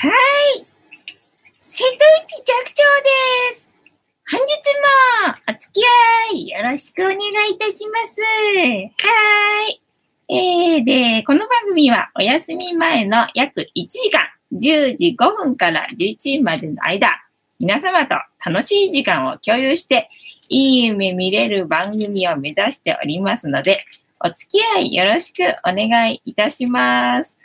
はい。瀬戸内寂聴です。本日もお付き合いよろしくお願いいたします。はい。えー、で、この番組はお休み前の約1時間、10時5分から11時までの間、皆様と楽しい時間を共有して、いい夢見れる番組を目指しておりますので、お付き合いよろしくお願いいたします。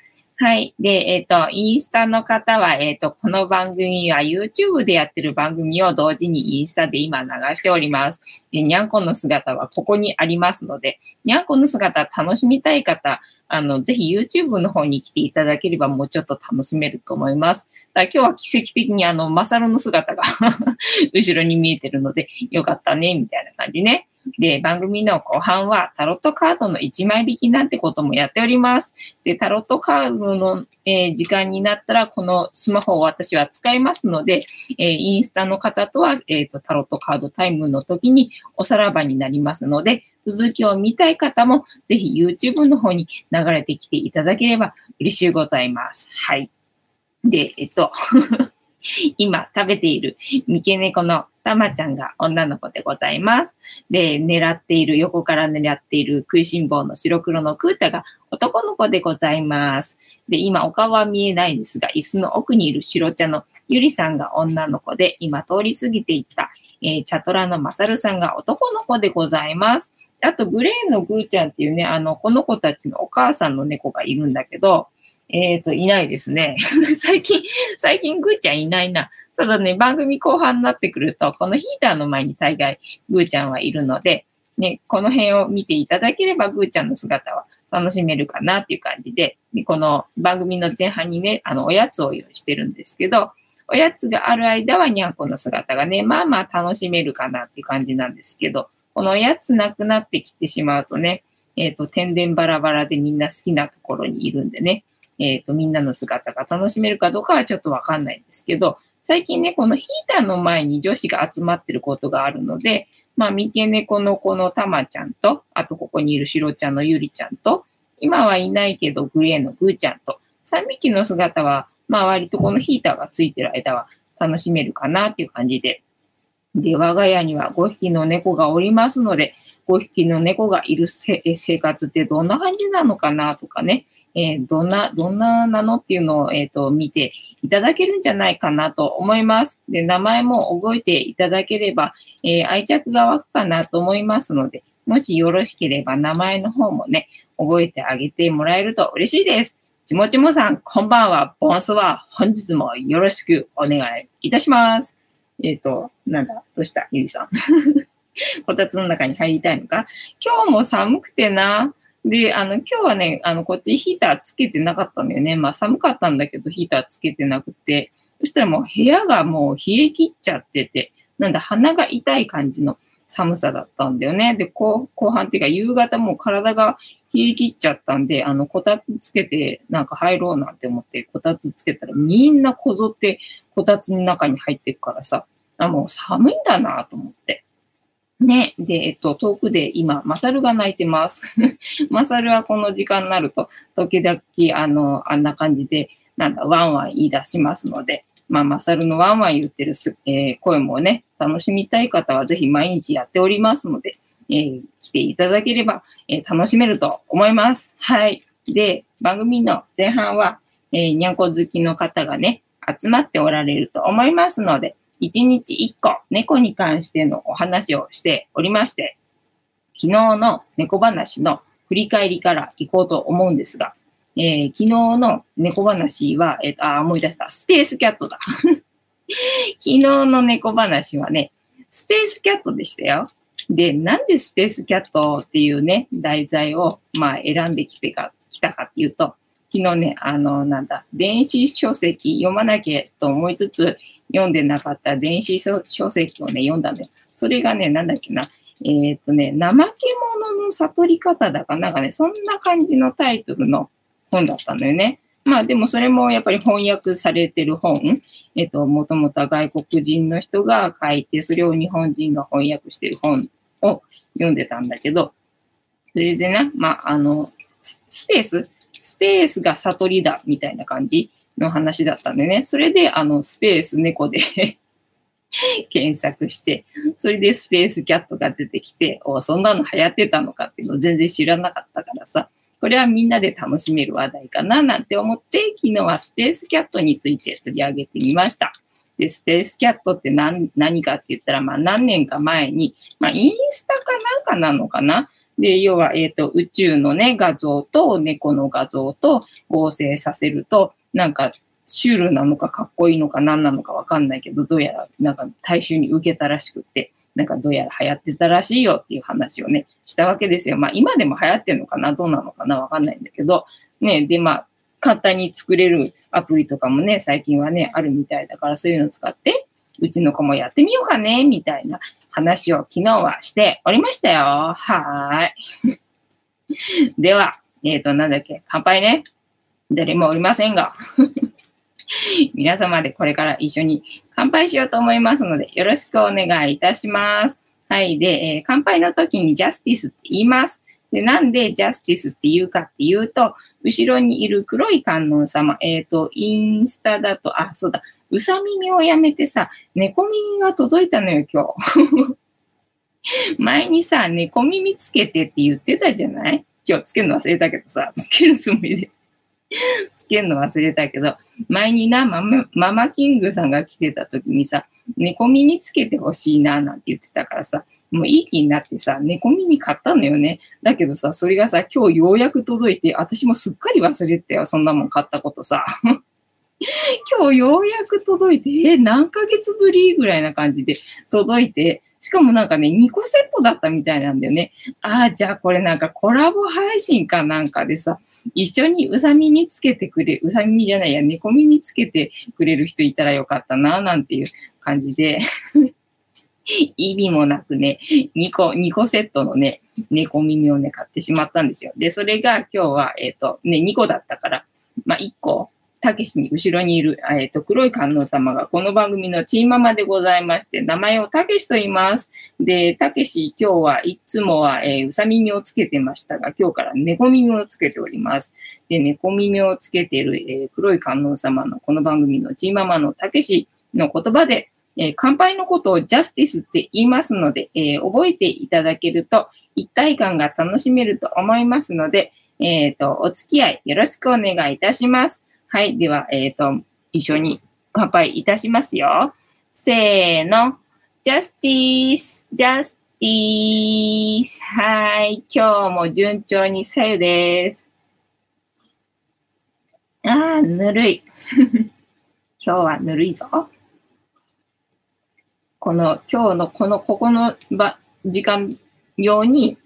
はい。で、えっ、ー、と、インスタの方は、えっ、ー、と、この番組は YouTube でやってる番組を同時にインスタで今流しております。で、にゃんこの姿はここにありますので、にゃんこの姿楽しみたい方、あの、ぜひ YouTube の方に来ていただければもうちょっと楽しめると思います。だ今日は奇跡的にあの、マサルの姿が 後ろに見えてるので、よかったね、みたいな感じね。で、番組の後半はタロットカードの1枚引きなんてこともやっております。で、タロットカードの、えー、時間になったら、このスマホを私は使いますので、えー、インスタの方とは、え、ー、と、タロットカードタイムの時におさらばになりますので、続きを見たい方も、ぜひ YouTube の方に流れてきていただければ嬉しいございます。はい。で、えっと 今食べている三毛猫のたまちゃんが女の子でございます。で、狙っている、横から狙っている食いしん坊の白黒のクータが男の子でございます。で、今お顔は見えないんですが、椅子の奥にいる白茶のゆりさんが女の子で、今通り過ぎていった、えー、チャトラのまさるさんが男の子でございます。あと、グレーのグーちゃんっていうね、あの、この子たちのお母さんの猫がいるんだけど、えっ、ー、と、いないですね。最近、最近グーちゃんいないな。ただね、番組後半になってくると、このヒーターの前に大概グーちゃんはいるので、ね、この辺を見ていただければグーちゃんの姿は楽しめるかなっていう感じで、でこの番組の前半にね、あの、おやつを用意してるんですけど、おやつがある間はにゃんこの姿がね、まあまあ楽しめるかなっていう感じなんですけど、このおやつなくなってきてしまうとね、えっ、ー、と、天然バラバラでみんな好きなところにいるんでね、えっ、ー、と、みんなの姿が楽しめるかどうかはちょっとわかんないんですけど、最近ね、このヒーターの前に女子が集まってることがあるので、まあ、三毛猫のこのたまちゃんと、あとここにいるしろちゃんのゆりちゃんと、今はいないけどグレーのぐーちゃんと、3匹の姿は、まあ割とこのヒーターがついてる間は楽しめるかなっていう感じで。で、我が家には5匹の猫がおりますので、5匹の猫がいる生活ってどんな感じなのかなとかね、えー、どんな、どんななのっていうのを、えっ、と、見ていただけるんじゃないかなと思います。で、名前も覚えていただければ、えー、愛着が湧くかなと思いますので、もしよろしければ名前の方もね、覚えてあげてもらえると嬉しいです。ちもちもさん、こんばんは。ボンスは本日もよろしくお願いいたします。えっ、ー、と、なんだ、どうした？ゆりさん。こたつの中に入りたいのか？今日も寒くてな。で、あの、今日はね、あの、こっちヒーターつけてなかったんだよね。まあ寒かったんだけど、ヒーターつけてなくて。そしたらもう部屋がもう冷え切っちゃってて、なんだ、鼻が痛い感じの寒さだったんだよね。で、後後半っていうか夕方もう体が冷え切っちゃったんで、あの、こたつつけてなんか入ろうなんて思って、こたつつけたらみんなこぞってこたつの中に入ってくからさ、あ、もう寒いんだなと思って。ね。で、えっと、遠くで今、マサルが泣いてます。マサルはこの時間になると、時々、あの、あんな感じで、なんだ、ワンワン言い出しますので、まあ、マサルのワンワン言ってるす、えー、声もね、楽しみたい方はぜひ毎日やっておりますので、えー、来ていただければ、えー、楽しめると思います。はい。で、番組の前半は、えー、にゃんこ好きの方がね、集まっておられると思いますので、1日1個猫に関してのお話をしておりまして、昨日の猫話の振り返りから行こうと思うんですが、えー、昨日の猫話は、え、ー、あ、思い出した。スペースキャットだ。昨日の猫話はね、スペースキャットでしたよ。で、なんでスペースキャットっていうね、題材を、まあ、選んできてか、来たかっていうと、昨日ね、あの、なんだ、電子書籍読まなきゃと思いつつ、読んでなかった電子書籍をね、読んだんで、それがね、なんだっけな、えー、っとね、怠け者の悟り方だかなんかね、そんな感じのタイトルの本だったんだよね。まあでもそれもやっぱり翻訳されてる本、えっと、もともとは外国人の人が書いて、それを日本人が翻訳してる本を読んでたんだけど、それでね、まあ、あの、スペース、スペースが悟りだみたいな感じ。の話だったんでね。それで、あの、スペース猫で 検索して、それでスペースキャットが出てきて、おそんなの流行ってたのかっていうのを全然知らなかったからさ、これはみんなで楽しめる話題かななんて思って、昨日はスペースキャットについて取り上げてみました。で、スペースキャットって何何かって言ったら、まあ何年か前に、まあインスタかなんかなのかな？で、要は、えっ、ー、と、宇宙のね、画像と猫の画像と合成させると、なんかシュールなのかかっこいいのか何なのかわかんないけど、どうやらなんか大衆に受けたらしくって、なんかどうやら流行ってたらしいよっていう話をね、したわけですよ。まあ今でも流行ってるのかなどうなのかなわかんないんだけど、ね、でまあ簡単に作れるアプリとかもね、最近はね、あるみたいだからそういうの使って、うちの子もやってみようかね、みたいな話を昨日はしておりましたよ。はーい。では、えっ、ー、と、なんだっけ、乾杯ね。誰もおりませんが。皆様でこれから一緒に乾杯しようと思いますので、よろしくお願いいたします。はい。で、えー、乾杯の時にジャスティスって言います。で、なんでジャスティスって言うかっていうと、後ろにいる黒い観音様、えっ、ー、と、インスタだと、あ、そうだ、うさ耳をやめてさ、猫耳が届いたのよ、今日。前にさ、猫耳つけてって言ってたじゃない？今日つけるの忘れたけどさ、つけるつもりで つけるの忘れたけど、前にな、ママママキングさんが来てた時にさ、猫耳つけてほしいな、なんて言ってたからさ、もういい気になってさ、猫耳買ったのよね。だけどさ、それがさ、今日ようやく届いて、私もすっかり忘れてたよ、そんなもん買ったことさ。今日ようやく届いて、え、何ヶ月ぶりぐらいな感じで届いて、しかもなんかね、2個セットだったみたいなんだよね。ああ、じゃあこれなんかコラボ配信かなんかでさ、一緒にうさ耳つけてくれ、うさ耳じゃないや、猫耳つけてくれる人いたらよかったな、なんていう感じで 意味もなくね、2個、2個セットのね、猫耳をね、買ってしまったんですよ。で、それが今日は、えっ、ー、と、ね、2個だったから、まあ、1個、たけしに後ろにいる、えっ、ー、と、黒い観音様がこの番組のチーママでございまして、名前をたけしと言います。で、たけし、今日はいつもは、えー、うさ耳をつけてましたが、今日から猫耳をつけております。で、猫耳をつけている、えー、黒い観音様のこの番組のチーママのたけしの言葉で、えー、乾杯のことをジャスティスって言いますので、えー、覚えていただけると一体感が楽しめると思いますので、えっ、ー、と、お付き合いよろしくお願いいたします。はい。では、えっ、ー、と、一緒に乾杯いたしますよ。せーの。ジャスティース、ジャスティース。はい。今日も順調にさゆです。あー、ぬるい。今日はぬるいぞ。この、今日のこの、ここの場、時間用に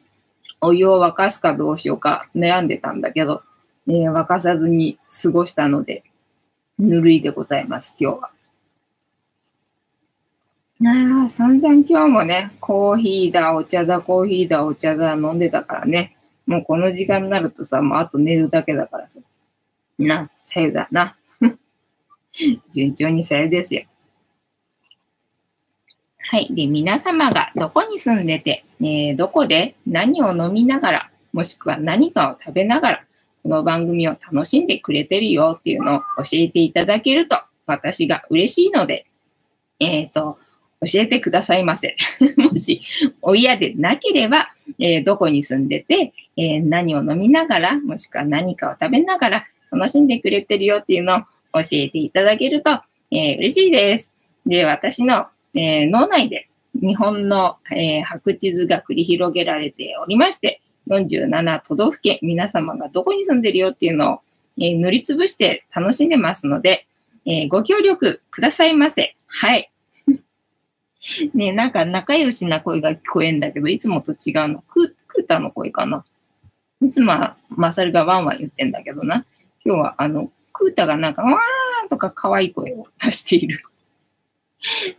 お湯を沸かすかどうしようか悩んでたんだけど、えー、沸かさずに過ごしたので、ぬるいでございます、今日は。ああ、散々今日もね、コーヒーだ、お茶だ、コーヒーだ、お茶だ、飲んでたからね。もうこの時間になるとさ、もうあと寝るだけだからさ。な、さゆだな。順調にさゆですよ。はい。で、皆様がどこに住んでて、えー、どこで何を飲みながら、もしくは何かを食べながら、この番組を楽しんでくれてるよっていうのを教えていただけると私が嬉しいので、えっ、ー、と、教えてくださいませ。もし、お嫌でなければ、えー、どこに住んでて、えー、何を飲みながら、もしくは何かを食べながら楽しんでくれてるよっていうのを教えていただけると、えー、嬉しいです。で、私の、え脳内で日本の、え白地図が繰り広げられておりまして、47都道府県、皆様がどこに住んでるよっていうのを、えー、塗りつぶして楽しんでますので、えー、ご協力くださいませ。はい。ねなんか仲良しな声が聞こえんだけど、いつもと違うの。クータの声かな。いつもはマサルがワンワン言ってんだけどな。今日はあの、クータがなんかワーとか可愛い声を出している。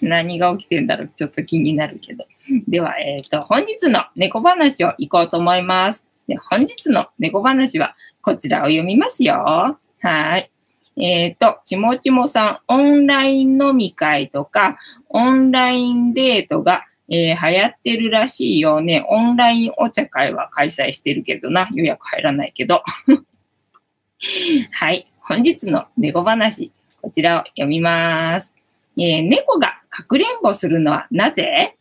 何が起きてんだろうちょっと気になるけど。では、えっ、ー、と、本日の猫話を行こうと思います。で本日の猫話はこちらを読みますよ。はい。えっ、ー、と、ちもちもさん、オンライン飲み会とか、オンラインデートが、えー、流行ってるらしいよね。オンラインお茶会は開催してるけどな。予約入らないけど。はい。本日の猫話、こちらを読みます。えー猫がかくれんぼするのはなぜ？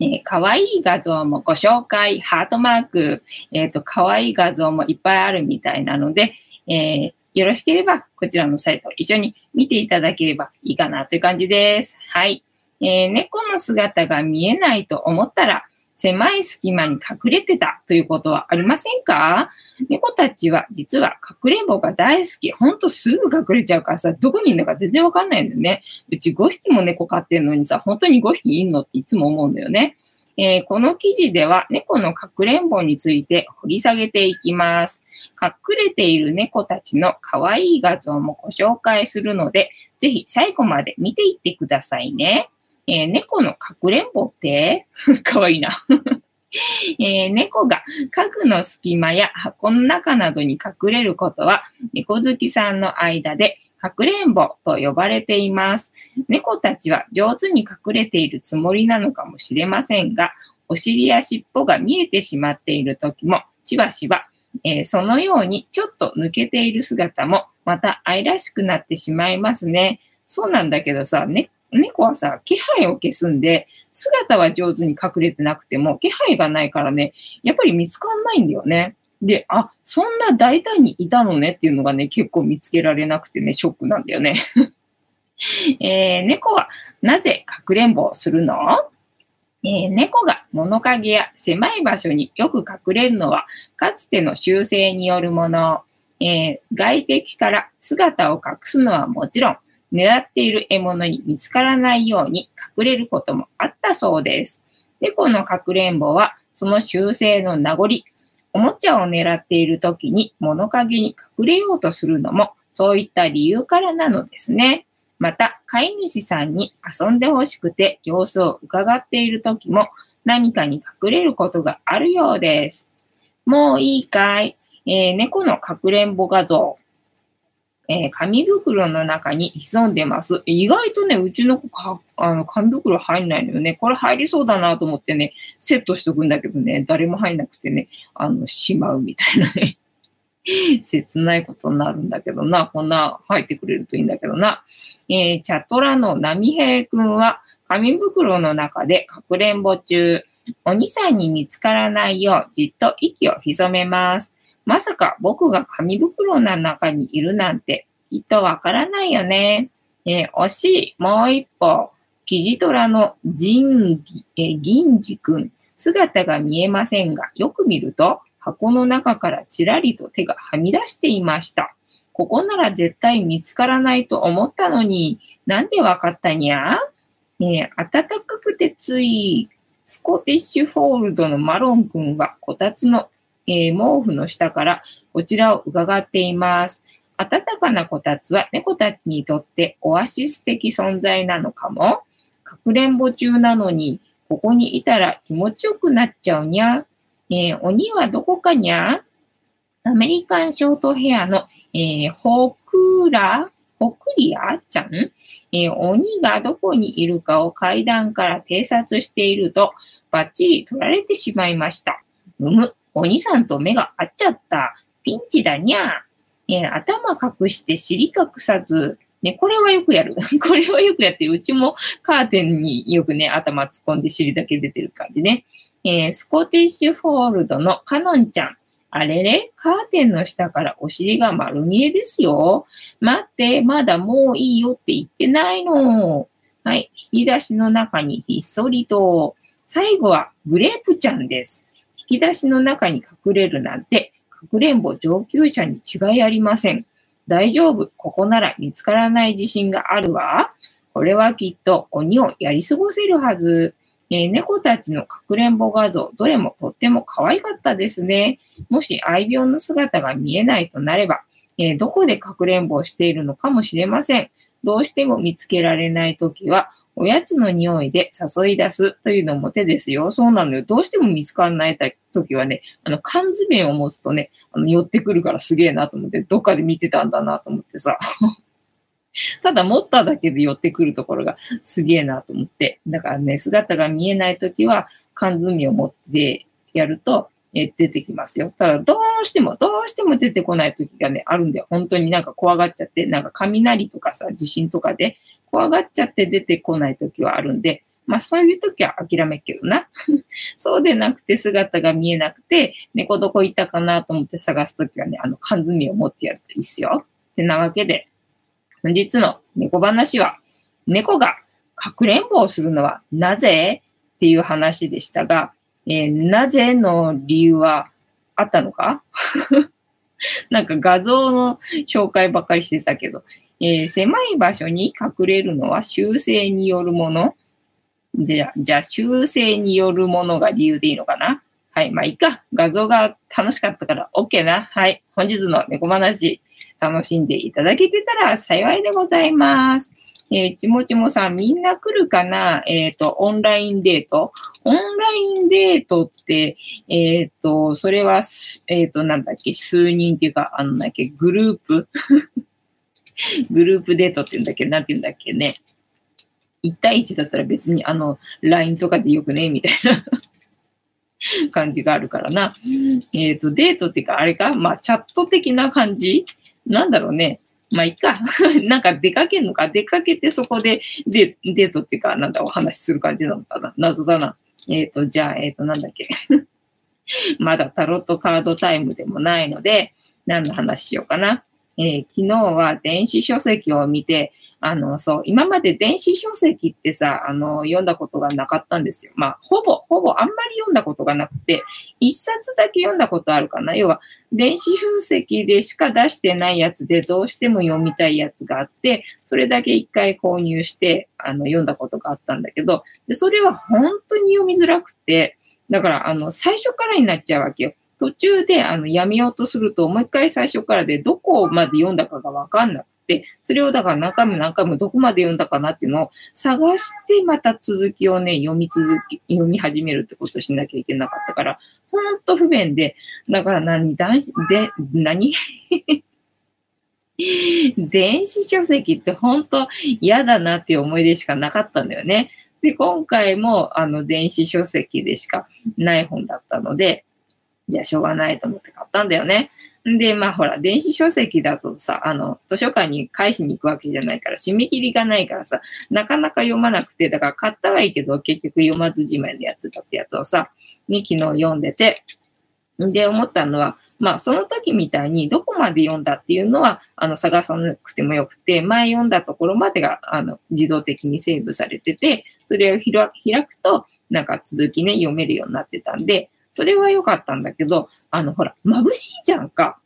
えー、かわいい画像もご紹介、ハートマーク、えっ、と、かわいい画像もいっぱいあるみたいなので、えーよろしければ、こちらのサイトを一緒に見ていただければいいかなという感じです。はい。えー猫の姿が見えないと思ったら、狭い隙間に隠れてたということはありませんか？猫たちは実はかくれんぼが大好き。ほんとすぐ隠れちゃうからさ、どこにいるのか全然わかんないんだよね。うち5匹も猫飼ってるのにさ、本当に5匹いんのっていつも思うんだよね。えーこの記事では猫のかくれんぼについて掘り下げていきます。隠れている猫たちの可愛い画像もご紹介するので、ぜひ最後まで見ていってくださいね。えー猫のかくれんぼって？可愛いな。えー猫が家具の隙間や箱の中などに隠れることは、猫好きさんの間でかくれんぼと呼ばれています。猫たちは上手に隠れているつもりなのかもしれませんが、お尻や尻尾が見えてしまっている時も、しばしば、えーそのようにちょっと抜けている姿も、また愛らしくなってしまいますね。そうなんだけどさ、ね、猫はさ、気配を消すんで、姿は上手に隠れてなくても、気配がないからね、やっぱり見つかんないんだよね。で、あ、そんな大胆にいたのねっていうのがね、結構見つけられなくてね、ショックなんだよね。えー猫はなぜかくれんぼをするの？えー猫が物陰や狭い場所によく隠れるのは、かつての習性によるもの。えー外敵から姿を隠すのはもちろん、狙っている獲物に見つからないように隠れることもあったそうです。猫のかくれんぼは、その習性の名残。おもちゃを狙っている時に物陰に隠れようとするのも、そういった理由からなのですね。また、飼い主さんに遊んでほしくて様子を伺っている時も何かに隠れることがあるようです。もういいかい、えー猫のかくれんぼ画像。えー紙袋の中に潜んでます。意外とね、うちの子か、あの、紙袋入んないのよね。これ入りそうだなと思ってね、セットしとくんだけどね、誰も入んなくてね、あの、しまうみたいなね。切ないことになるんだけどな。こんな入ってくれるといいんだけどな。えーチャトラの波平くんは紙袋の中でかくれんぼ中。鬼さんに見つからないようじっと息を潜めます。まさか僕が紙袋の中にいるなんてきっとわからないよね。えー惜しい。もう一歩。キジトラの銀、えー銀次くん。姿が見えませんが、よく見ると箱の中からちらりと手がはみ出していました。ここなら絶対見つからないと思ったのに、なんでわかったにゃ？えー暖かくてつい、スコティッシュフォールドのマロンくんはこたつの、えー毛布の下からこちらを伺っています。暖かなこたつは猫たちにとってオアシス的存在なのかもかくれんぼ中なのに、ここにいたら気持ちよくなっちゃうにゃ。えー鬼はどこかにゃアメリカンショートヘアの、えーホクラ、ホクリアちゃん、えー鬼がどこにいるかを階段から偵察していると、バッチリ取られてしまいました。むむ、鬼さんと目が合っちゃった。ピンチだにゃ。えー頭隠して尻隠さず、ね、これはよくやる。これはよくやってる。うちもカーテンによくね、頭突っ込んで尻だけ出てる感じね。えースコティッシュフォールドのカノンちゃん。あれれ？カーテンの下からお尻が丸見えですよ。待って、まだもういいよって言ってないの。はい。引き出しの中にひっそりと。最後はグレープちゃんです。引き出しの中に隠れるなんて、かくれんぼ上級者に違いありません。大丈夫。ここなら見つからない自信があるわ。これはきっと鬼をやり過ごせるはず。えー猫たちのかくれんぼ画像、どれもとっても可愛かったですね。もし愛病の姿が見えないとなれば、えーどこでかくれんぼをしているのかもしれません。どうしても見つけられないときは、おやつの匂いで誘い出すというのも手ですよ。そうなのよ。どうしても見つからないときはね、あの、缶詰を持つとね、あの寄ってくるからすげえなと思って、どっかで見てたんだなと思ってさ。ただ持っただけで寄ってくるところがすげえなと思って。だからね、姿が見えないときは缶詰を持ってやると、え出てきますよ。ただ、どうしても、どうしても出てこない時がね、あるんだよ。本当になんか怖がっちゃって、なんか雷とかさ、地震とかで怖がっちゃって出てこない時はあるんで、まあそういう時は諦めっけどな。そうでなくて姿が見えなくて、猫どこ行ったかなと思って探す時はね、あの缶詰を持ってやるといいっすよ。ってなわけで、本日の猫話は、猫がかくれんぼをするのはなぜ？っていう話でしたが、えーなぜの理由はあったのか？なんか画像の紹介ばっかりしてたけど、えー狭い場所に隠れるのは修正によるものじゃあ、じゃあ修正によるものが理由でいいのかな？はい、まあいいか。画像が楽しかったから OK な。はい、本日の猫話楽しんでいただけてたら幸いでございます。えーちもちもさん、みんな来るかな？えっ、と、オンラインデート？オンラインデートって、えっ、と、それは、えっ、と、なんだっけ、数人っていうか、あの、なんだっけ、グループ？グループデートって言うんだっけ、なんて言うんだっけね？1対1だったら別に、あの、LINE とかでよくね、みたいな。感じがあるからな。えっ、と、デートっていうか、あれか、まあ、チャット的な感じ？なんだろうね？まあ、いいか。なんか出かけんのか。出かけてそこでデデートっていうか、なんだ、お話しする感じなのかな。謎だな。えっ、と、じゃあ、えっ、と、なんだっけ。まだタロットカードタイムでもないので、何の話しようかな。えー昨日は電子書籍を見て、あの、そう、今まで電子書籍ってさ、あの、読んだことがなかったんですよ。まあ、ほぼ、ほぼあんまり読んだことがなくて、一冊だけ読んだことあるかな。要は、電子書籍でしか出してないやつでどうしても読みたいやつがあって、それだけ一回購入して、あの、読んだことがあったんだけど、で、それは本当に読みづらくて、だから、あの、最初からになっちゃうわけよ。途中で、あの、やめようとすると、もう一回最初からで、どこまで読んだかがわかんなく、それをだから何回も何回もどこまで読んだかなっていうのを探して、また続きをね、読み続き、読み始めるってことをしなきゃいけなかったから、ほんと不便で、だから何、男子で、何？電子書籍って本当嫌だなっていう思い出しかなかったんだよね。で、今回もあの電子書籍でしかない本だったので、じゃあしょうがないと思って買ったんだよね。で、まあほら、電子書籍だとさ、あの、図書館に返しに行くわけじゃないから、締め切りがないからさ、なかなか読まなくて、だから買ったはいいけど、結局読まずじまいのやつだってやつをさ、ね、昨日読んでて、で、思ったのは、まあ、その時みたいに、どこまで読んだっていうのは、あの、探さなくてもよくて、前読んだところまでが、あの、自動的にセーブされてて、それを開くと、なんか続きね、読めるようになってたんで、それは良かったんだけど、あの、ほら、眩しいじゃんか。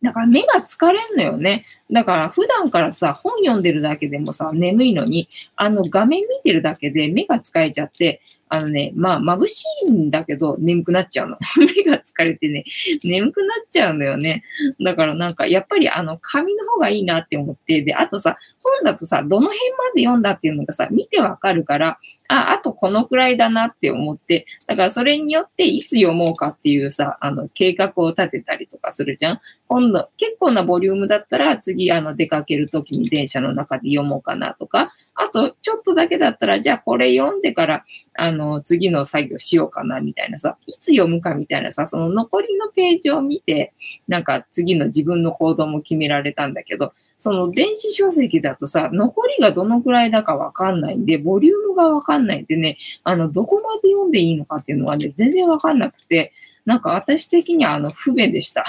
だから目が疲れんのよね。だから普段からさ、本読んでるだけでもさ、眠いのに、あの画面見てるだけで目が疲れちゃって、あのね、まあ眩しいんだけど眠くなっちゃうの。目が疲れてね、眠くなっちゃうんだよね。だからなんかやっぱりあの紙の方がいいなって思って、で、あとさ、本だとさ、どの辺まで読んだっていうのがさ、見てわかるから、あ、あとこのくらいだなって思って、だからそれによっていつ読もうかっていうさ、あの計画を立てたりとかするじゃん。今度、結構なボリュームだったら、次、あの、出かけるときに電車の中で読もうかなとか、あと、ちょっとだけだったら、じゃあこれ読んでから、あの、次の作業しようかな、みたいなさ、いつ読むかみたいなさ、その残りのページを見て、なんか次の自分の行動も決められたんだけど、その電子書籍だとさ、残りがどのくらいだかわかんないんで、ボリュームがわかんないんでね、あの、どこまで読んでいいのかっていうのはね、全然わかんなくて、なんか私的にはあの、不便でした。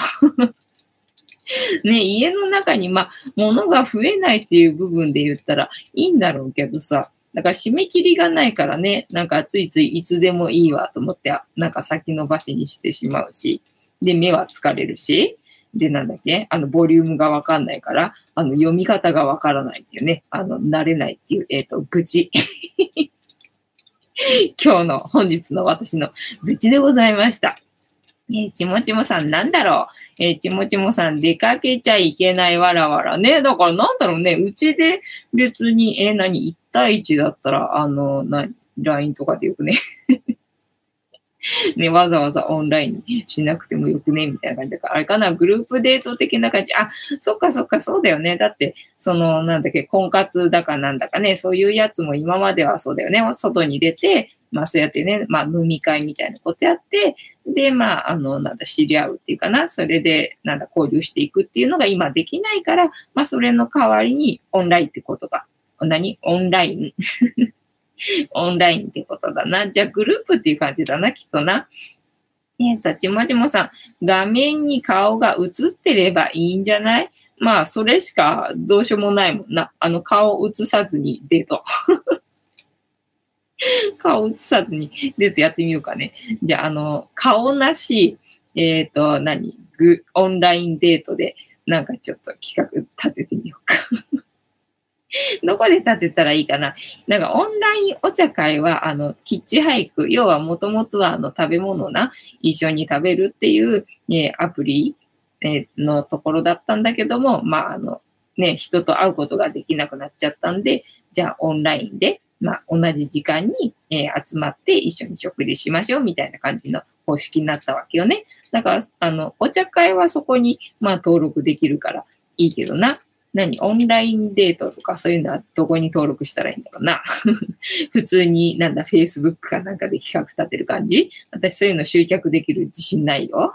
ね、家の中に、ま、物が増えないっていう部分で言ったらいいんだろうけどさ、だから締め切りがないからね、なんかついついいつでもいいわと思って、なんか先延ばしにしてしまうし、で、目は疲れるし、で、なんだっけあの、ボリュームがわかんないから、あの、読み方がわからないっていうね、あの、慣れないっていう、えっ、と、愚痴。今日の、本日の私の愚痴でございました。えーちもちもさん、なんだろう？えーちもちもさん、出かけちゃいけないわらわらね。だからなんだろうね。うちで別に、えー何 ?1 対1だったら、あの、な、LINE とかでよくね。ね、わざわざオンラインにしなくてもよくね、みたいな感じだから、あれかな、グループデート的な感じ。あ、そっかそっか、そうだよね。だって、その、なんだっけ、婚活だかなんだかね、そういうやつも今まではそうだよね。外に出て、まあそうやってね、まあ飲み会みたいなことやって、で、まあ、あの、なんだ、知り合うっていうかな、それで、なんだ、交流していくっていうのが今できないから、まあそれの代わりにオンラインってことが、何？オンライン オンラインってことだな。じゃあグループっていう感じだな、きっとな。えっと、ちもちもさん、画面に顔が映ってればいいんじゃない？まあ、それしかどうしようもないもんな。あの、顔映さずにデート。顔映さずにデートやってみようかね。じゃあ、あの、顔なし、えっ、と、何？グ、オンラインデートで、なんかちょっと企画立ててみようか。どこで立てたらいいかな？なんかオンラインお茶会は、あの、キッチハイク、要はもともとはあの食べ物な、一緒に食べるっていう、ね、アプリ、えーのところだったんだけども、まあ、あの、ね、人と会うことができなくなっちゃったんで、じゃあオンラインで、まあ、同じ時間に、えー集まって一緒に食事しましょうみたいな感じの方式になったわけよね。だから、あの、お茶会はそこに、まあ、登録できるからいいけどな。何オンラインデートとかそういうのはどこに登録したらいいんだろうな。普通になんだ、Facebook かなんかで企画立てる感じ私そういうの集客できる自信ないよ。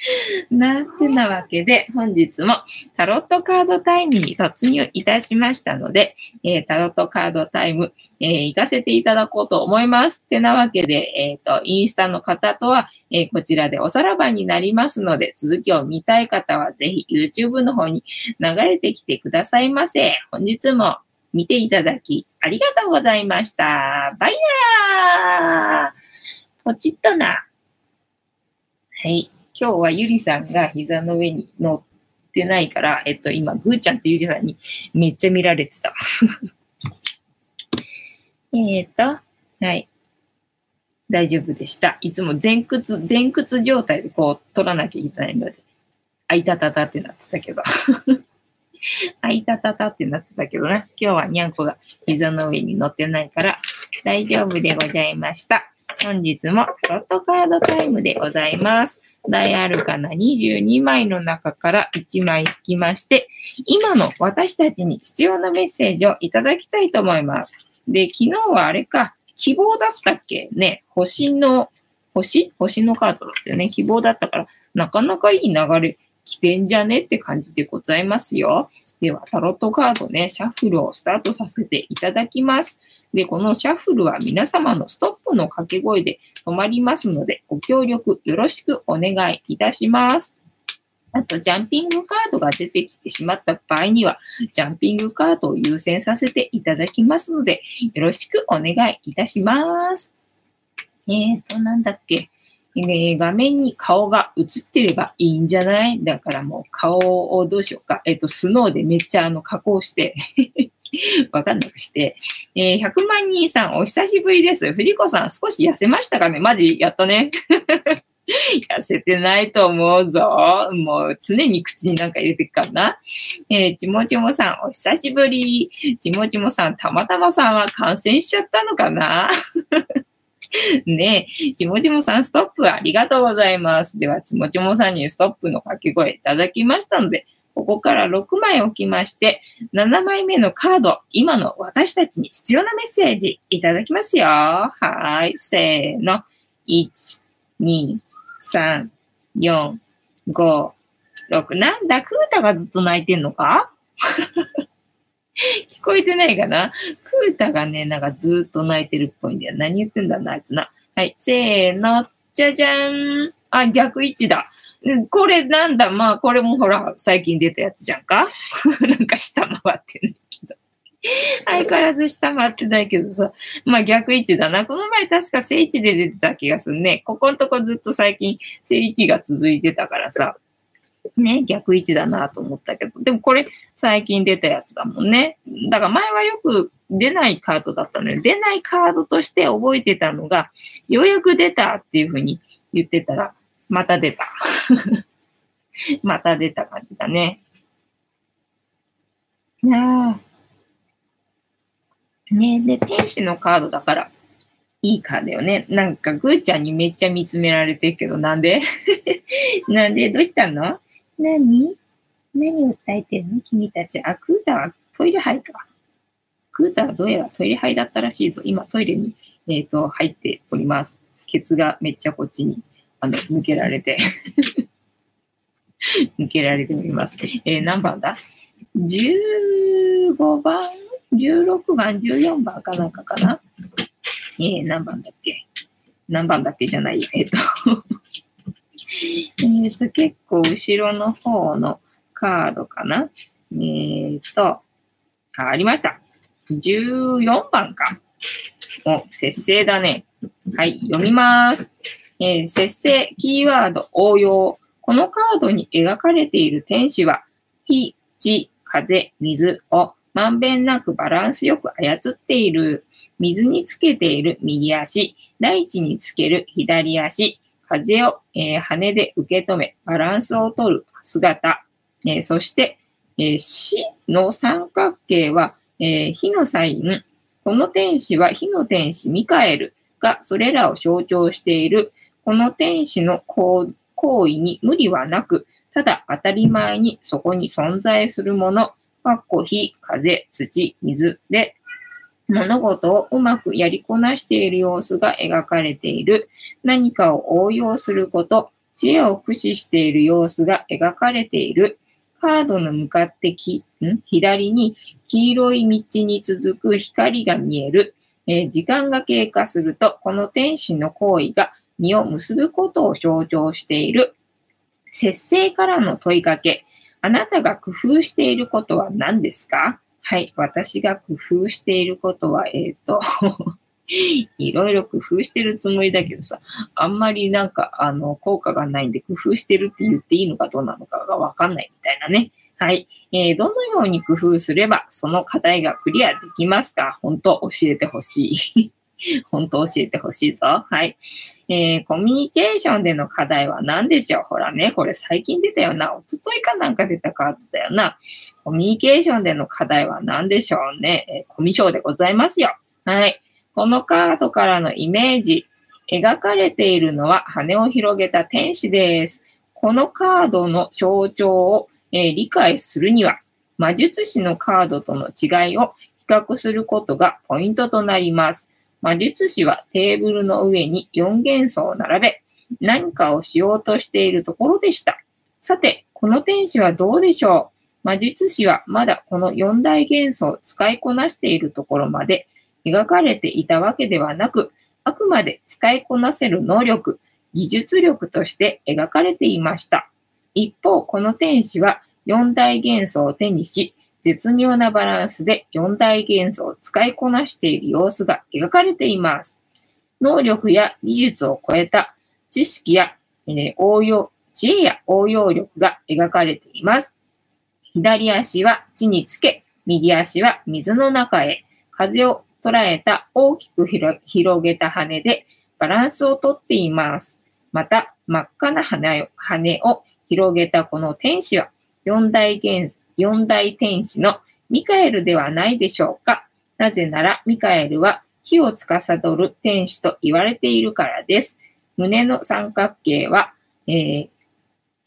なんてなわけで、本日もタロットカードタイムに突入いたしましたので、えータロットカードタイム、えー行かせていただこうと思います。ってなわけで、えっ、と、インスタの方とは、えこちらでおさらばになりますので、続きを見たい方はぜひ YouTube の方に流れてきてくださいませ。本日も見ていただきありがとうございました。バイナーポチッとな。はい。今日はゆりさんが膝の上に乗ってないから、えっと、今、ぐーちゃんってゆりさんにめっちゃ見られてた。えっと、はい。大丈夫でした。いつも前屈、前屈状態でこう取らなきゃいけないので、あいたたたってなってたけど。あいたたたってなってたけどな。今日はにゃんこが膝の上に乗ってないから大丈夫でございました。本日もタロットカードタイムでございます。大アルカナ22枚の中から1枚引きまして、今の私たちに必要なメッセージをいただきたいと思います。で、昨日はあれか、希望だったっけ？ね、星の、星？星のカードだったよね。希望だったから、なかなかいい流れ来てんじゃね？って感じでございますよ。では、タロットカードね、シャッフルをスタートさせていただきます。で、このシャッフルは皆様のストップの掛け声で止まりますので、ご協力よろしくお願いいたします。あと、ジャンピングカードが出てきてしまった場合には、ジャンピングカードを優先させていただきますので、よろしくお願いいたします。えーと、なんだっけ？え画面に顔が映ってればいいんじゃない？だからもう顔をどうしようか。えっ、と、スノーでめっちゃあの加工して、わかんなくして。えー100万人さん、お久しぶりです。藤子さん、少し痩せましたかね？マジやったね。痩せてないと思うぞ。もう常に口になんか入れてくからな。えーちもちもさん、お久しぶり。ちもちもさん、たまたまさんは感染しちゃったのかな？ねえ、ちもちもさん、ストップありがとうございます。では、ちもちもさんにストップの掛け声いただきましたので、ここから6枚置きまして、7枚目のカード、今の私たちに必要なメッセージいただきますよ。はい、せーの。1、2、3、4、5、6。なんだ、クータがずっと泣いてんのか？聞こえてないかな？クータがね、なんかずっと泣いてるっぽいんだよ。何言ってんだな、あいつな。はい、せーの。じゃじゃん。あ、逆位置だ。これなんだ？まあ、これもほら、最近出たやつじゃんか？なんか下回ってないけど。相変わらず下回ってないけどさ。まあ逆位置だな。この前確か正位置で出てた気がするね。ここのとこずっと最近正位置が続いてたからさ。ね、逆位置だなと思ったけど。でもこれ最近出たやつだもんね。だから前はよく出ないカードだったので、出ないカードとして覚えてたのが、ようやく出たっていうふうに言ってたら、また出た。また出た感じだね。なあ。ねで、天使のカードだから、いいカードよね。なんか、ぐーちゃんにめっちゃ見つめられてるけど、なんで？なんで？どうしたの？何？何訴えてんの？君たち。あ、クータはトイレ入か。クータはどうやらトイレ入だったらしいぞ。今トイレにえっ、と、入っております。ケツがめっちゃこっちに、あの、抜けられて、抜けられております。えー何番だ ?15 番 ?16 番 ?14 番かなんかかな？えー何番だっけ？何番だっけじゃないよ。えっ、と、えっと、結構後ろの方のカードかな？えっ、と、あ、ありました。14番か。お、節制だね。はい、読みます。えー節制、キーワード、応用。このカードに描かれている天使は、火、地、風、水をまんべんなくバランスよく操っている。水につけている右足、大地につける左足、風を、えー羽で受け止め、バランスを取る姿。えーそして、えー死の三角形は、え火のサイン。この天使は火の天使ミカエルがそれらを象徴している。この天使の行行為に無理はなく、ただ当たり前にそこに存在するもの、かっこ火、風、土、水で物事をうまくやりこなしている様子が描かれている。何かを応用すること、知恵を駆使している様子が描かれている。カードの向かってきん？左に黄色い道に続く光が見える。えー時間が経過すると、この天使の行為が実を結ぶことを象徴している。節制からの問いかけ。あなたが工夫していることは何ですか？はい。私が工夫していることは、えっ、と、いろいろ工夫してるつもりだけどさ、あんまりなんか、あの、効果がないんで、工夫してるって言っていいのかどうなのかがわかんないみたいなね。はい。えーどのように工夫すれば、その課題がクリアできますか？本当教えてほしい。本当教えてほしいぞ。はい。えーコミュニケーションでの課題は何でしょう？ほらね、これ最近出たよな。おとといかなんか出たカードだよな。コミュニケーションでの課題は何でしょうね？えーコミュ障でございますよ。はい。このカードからのイメージ、描かれているのは羽を広げた天使です。このカードの象徴を、えー理解するには、魔術師のカードとの違いを比較することがポイントとなります。魔術師はテーブルの上に4元素を並べ、何かをしようとしているところでした。さて、この天使はどうでしょう？魔術師はまだこの4大元素を使いこなしているところまで描かれていたわけではなく、あくまで使いこなせる能力、技術力として描かれていました。一方、この天使は4大元素を手にし、絶妙なバランスで4大元素を使いこなしている様子が描かれています。能力や技術を超えた知識や、えー応用、知恵や応用力が描かれています。左足は地につけ、右足は水の中へ、風を捉えた大きく広げた羽でバランスをとっています。また、真っ赤な羽を羽を広げたこの天使は、四大元素四大天使のミカエルではないでしょうか。なぜなら、ミカエルは火を司る天使と言われているからです。胸の三角形は、えー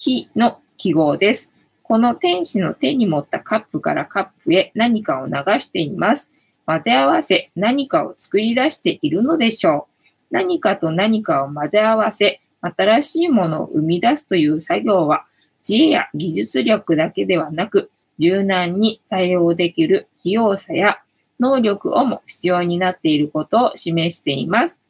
火の記号です。この天使の手に持ったカップからカップへ何かを流しています。混ぜ合わせ何かを作り出しているのでしょう。何かと何かを混ぜ合わせ、新しいものを生み出すという作業は、知恵や技術力だけではなく、柔軟に対応できる器用さや能力をも必要になっていることを示しています。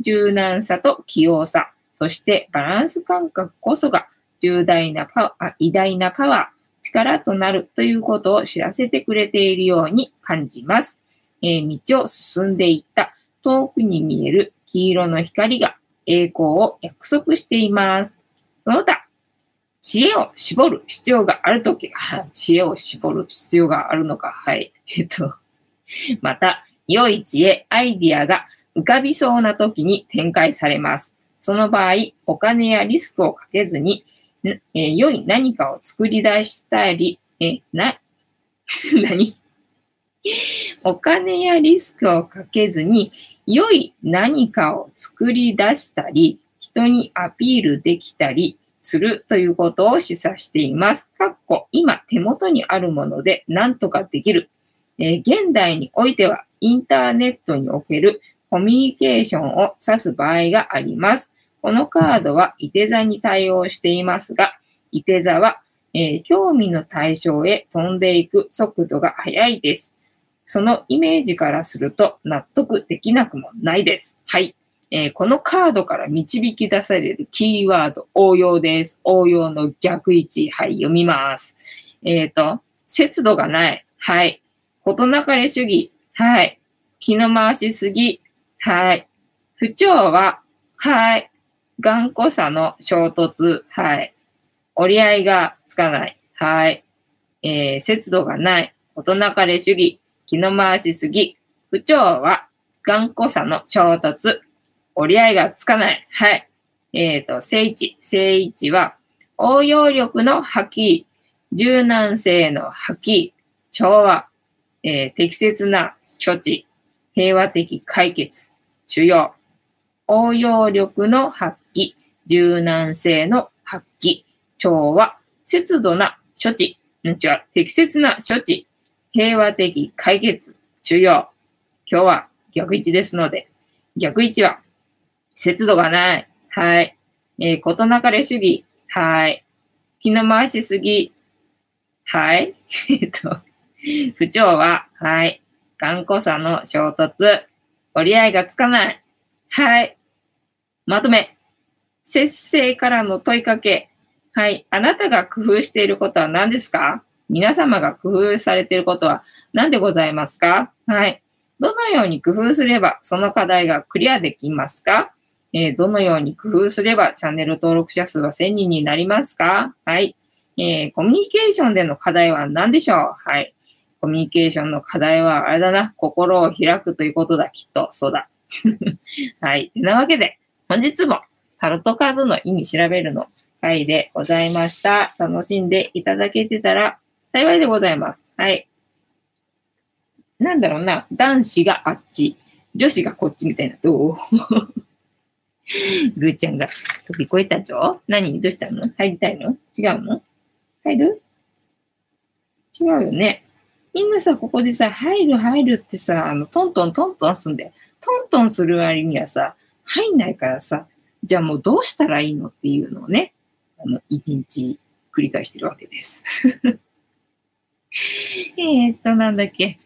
柔軟さと器用さ、そしてバランス感覚こそが重大なパワー、偉大なパワー、力となるということを知らせてくれているように感じます。えー道を進んでいった遠くに見える黄色の光が栄光を約束しています。その他、知恵を絞る必要があるとき、知恵を絞る必要があるのか。はい。えっと、また、良い知恵、アイディアが浮かびそうなときに展開されます。その場合、お金やリスクをかけずに、えー良い何かを作り出したり、え、な、何？お金やリスクをかけずに、良い何かを作り出したり、人にアピールできたりするということを示唆しています。かっこ今手元にあるもので何とかできる。えー現代においてはインターネットにおけるコミュニケーションを指す場合があります。このカードは、いて座に対応していますが、いて座は、えー興味の対象へ飛んでいく速度が速いです。そのイメージからすると納得できなくもないです。はい。えーこのカードから導き出されるキーワード、応用です。応用の逆位置。はい、読みます。えっ、と、節度がない。はい。事なかれ主義。はい。気の回しすぎ。はい。不調は、はい。頑固さの衝突。はい。折り合いがつかない。はい。えー、節度がない。事なかれ主義。気の回しすぎ。不調は、頑固さの衝突。折り合いがつかない。はい。えっ、と、正位置。正位置は、応用力の発揮。柔軟性の発揮。調和。えー適切な処置。平和的解決。主要。応用力の発揮。柔軟性の発揮。調和。節度な処置。うん違う。適切な処置。平和的解決。主要。今日は逆位置ですので、逆位置は、節度がない。はい。えー、ことなかれ主義。はい。気の回しすぎ。はい。えっと、不調は、はい。頑固さの衝突。折り合いがつかない。はい。まとめ。節制からの問いかけ。はい。あなたが工夫していることは何ですか？皆様が工夫されていることは何でございますか？はい。どのように工夫すればその課題がクリアできますか？えーどのように工夫すればチャンネル登録者数は1000人になりますか？はい。えーコミュニケーションでの課題は何でしょう？はい。コミュニケーションの課題はあれだな。心を開くということだ。きっと。そうだ。はい。てなわけで、本日もタロットカードの意味調べるの回でございました。楽しんでいただけてたら幸いでございます。はい。なんだろうな。男子があっち、女子がこっちみたいな。どう？ぐーちゃんが。飛び越えたじょ何？どうしたの？入りたいの？違うの？入る？違うよね。みんなさ、ここでさ、入る入るってさ、あの、トントントントンすんで、トントンする割にはさ、入んないからさ、じゃあもうどうしたらいいのっていうのをね、あの、一日繰り返してるわけです。えーっと、なんだっけ？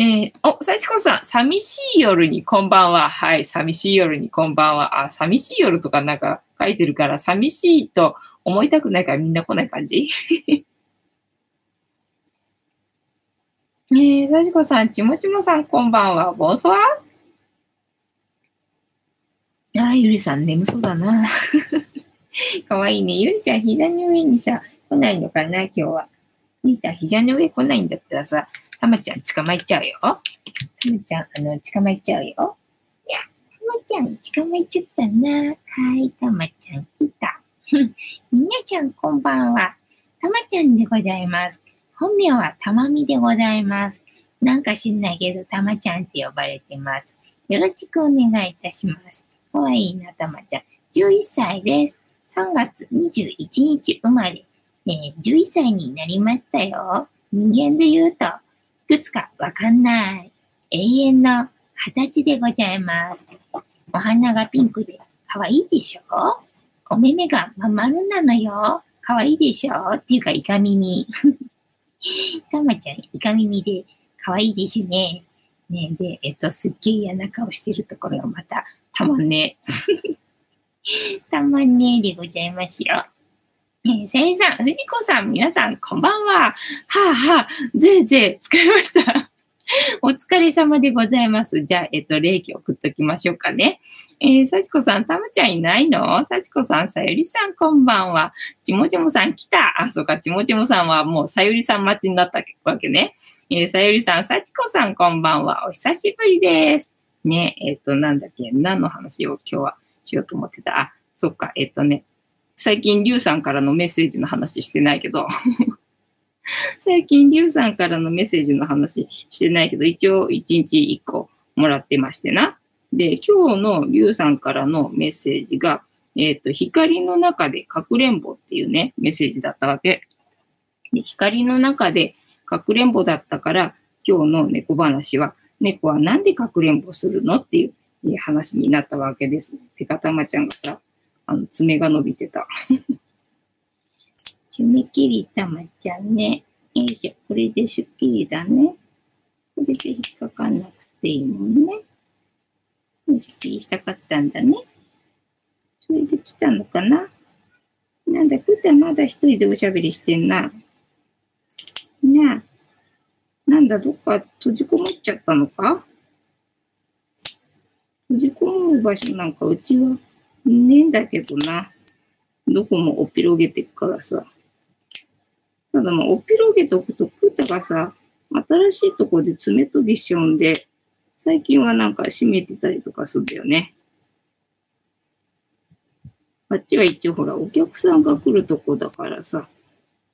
えー、お、幸子さん、寂しい夜にこんばんは。はい、寂しい夜にこんばんは。あ、寂しい夜とかなんか書いてるから、寂しいと思いたくないからみんな来ない感じ？えー、幸子さん、ちもちもさん、こんばんは。ボンソワ？あ、ゆりさん、眠そうだな。かわいいね。ゆりちゃん、膝の上にさ、来ないのかな、今日は。みーたん、膝の上来ないんだったらさ、たまちゃん捕まえちゃうよ。たまちゃん、あの、捕まえちゃうよ。いや、たまちゃん、捕まえちゃったな。はい、たまちゃん、来た。みなちゃん、こんばんは。たまちゃんでございます。本名はたまみでございます。なんか知んないけど、たまちゃんって呼ばれてます。よろしくお願いいたします。かわいいな、たまちゃん。11歳です。3月21日生まれ。えー11歳になりましたよ。人間で言うと、いくつかわかんない。永遠の二十歳でございます。お花がピンクで可愛いでしょ？お目目がまん丸なのよ。可愛いでしょ？っていうか、イカ耳。たまちゃん、イカ耳で可愛いでしょね。ねで、えっと、すっげえ嫌な顔してるところがまたたまんね。たまんね でございますよ。えー、さゆりさん、藤子さん、皆さん、こんばんは。はあはあ、ぜいぜい、疲れました。お疲れ様でございます。じゃあ、えっと、霊気送っときましょうかね。えー、さちこさん、たまちゃんいないの？さちこさん、さゆりさん、こんばんは。ちもちもさん、来た。あ、そうか、ちもちもさんはもうさゆりさん待ちになったわけね。えー、さゆりさん、さちこさん、こんばんは。お久しぶりです。ね、えっと、なんだっけ、何の話を今日はしようと思ってた？あ、そっか、えっとね、最近、りゅうさんからのメッセージの話してないけど、最近、りゅうさんからのメッセージの話してないけど、一応、一日一個もらってましてな。で、今日のりゅうさんからのメッセージが、えっ、と、光の中でかくれんぼっていうね、メッセージだったわけ。で光の中でかくれんぼだったから、今日の猫話は、猫はなんでかくれんぼするのっていう話になったわけです。てか、たまちゃんがさ、あの、爪が伸びてた。爪切りたまちゃんね。よいしょ。これでスッキリだね。これで引っかかんなくていいもんね。スッキリしたかったんだね。それで来たのかななんだ、くたまだ一人でおしゃべりしてんな。なあ。なんだ、どっか閉じこもっちゃったのか？閉じこもる場所なんかうちはねえんだけどな。どこもおっぴろげてくからさ。ただまあ、おっぴろげとくと、クータがさ、新しいとこで爪研ぎしちゃうんで、最近はなんか閉めてたりとかするんだよね。あっちは一応ほら、お客さんが来るとこだからさ、